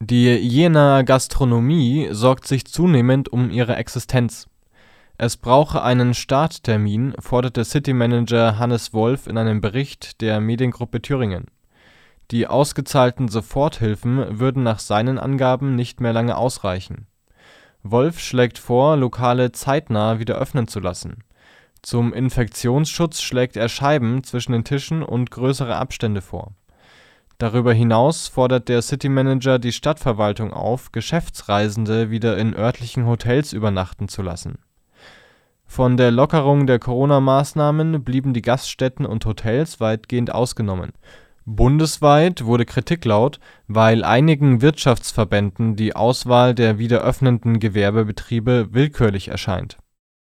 Die Jenaer Gastronomie sorgt sich zunehmend um ihre Existenz. Es brauche einen Starttermin, forderte City-Manager Hannes Wolf in einem Bericht der Mediengruppe Thüringen. Die ausgezahlten Soforthilfen würden nach seinen Angaben nicht mehr lange ausreichen. Wolf schlägt vor, Lokale zeitnah wieder öffnen zu lassen. Zum Infektionsschutz schlägt er Scheiben zwischen den Tischen und größere Abstände vor. Darüber hinaus fordert der City-Manager die Stadtverwaltung auf, Geschäftsreisende wieder in örtlichen Hotels übernachten zu lassen. Von der Lockerung der Corona-Maßnahmen blieben die Gaststätten und Hotels weitgehend ausgenommen. Bundesweit wurde Kritik laut, weil einigen Wirtschaftsverbänden die Auswahl der wieder öffnenden Gewerbebetriebe willkürlich erscheint